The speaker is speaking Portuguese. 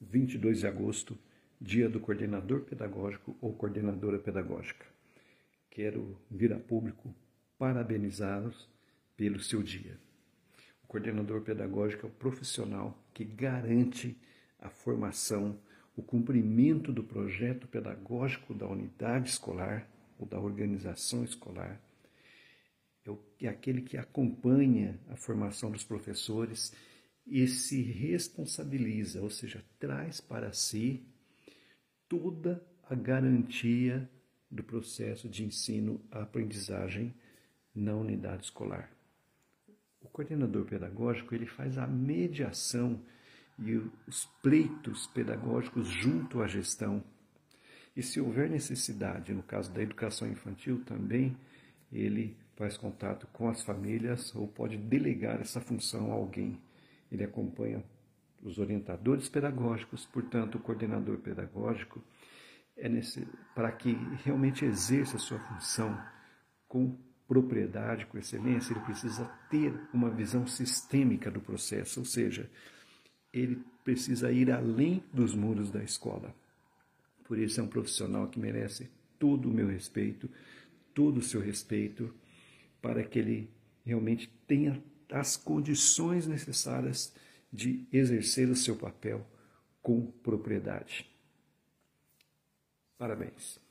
22 de agosto, dia do coordenador pedagógico ou coordenadora pedagógica. Quero vir a público parabenizá-los pelo seu dia. O coordenador pedagógico é o profissional que garante a formação, o cumprimento do projeto pedagógico da unidade escolar ou da organização escolar. É, é aquele que acompanha a formação dos professores e se responsabiliza, ou seja, traz para si toda a garantia do processo de ensino-aprendizagem na unidade escolar. O coordenador pedagógico ele faz a mediação e os pleitos pedagógicos junto à gestão. E se houver necessidade, no caso da educação infantil também, ele faz contato com as famílias ou pode delegar essa função a alguém. Ele acompanha os orientadores pedagógicos, portanto, o coordenador pedagógico é nesse, para que realmente exerça a sua função com propriedade, com excelência, ele precisa ter uma visão sistêmica do processo, ou seja, ele precisa ir além dos muros da escola. Por isso é um profissional que merece todo o meu respeito, todo o seu respeito, para que ele realmente tenha as condições necessárias de exercer o seu papel com propriedade. Parabéns.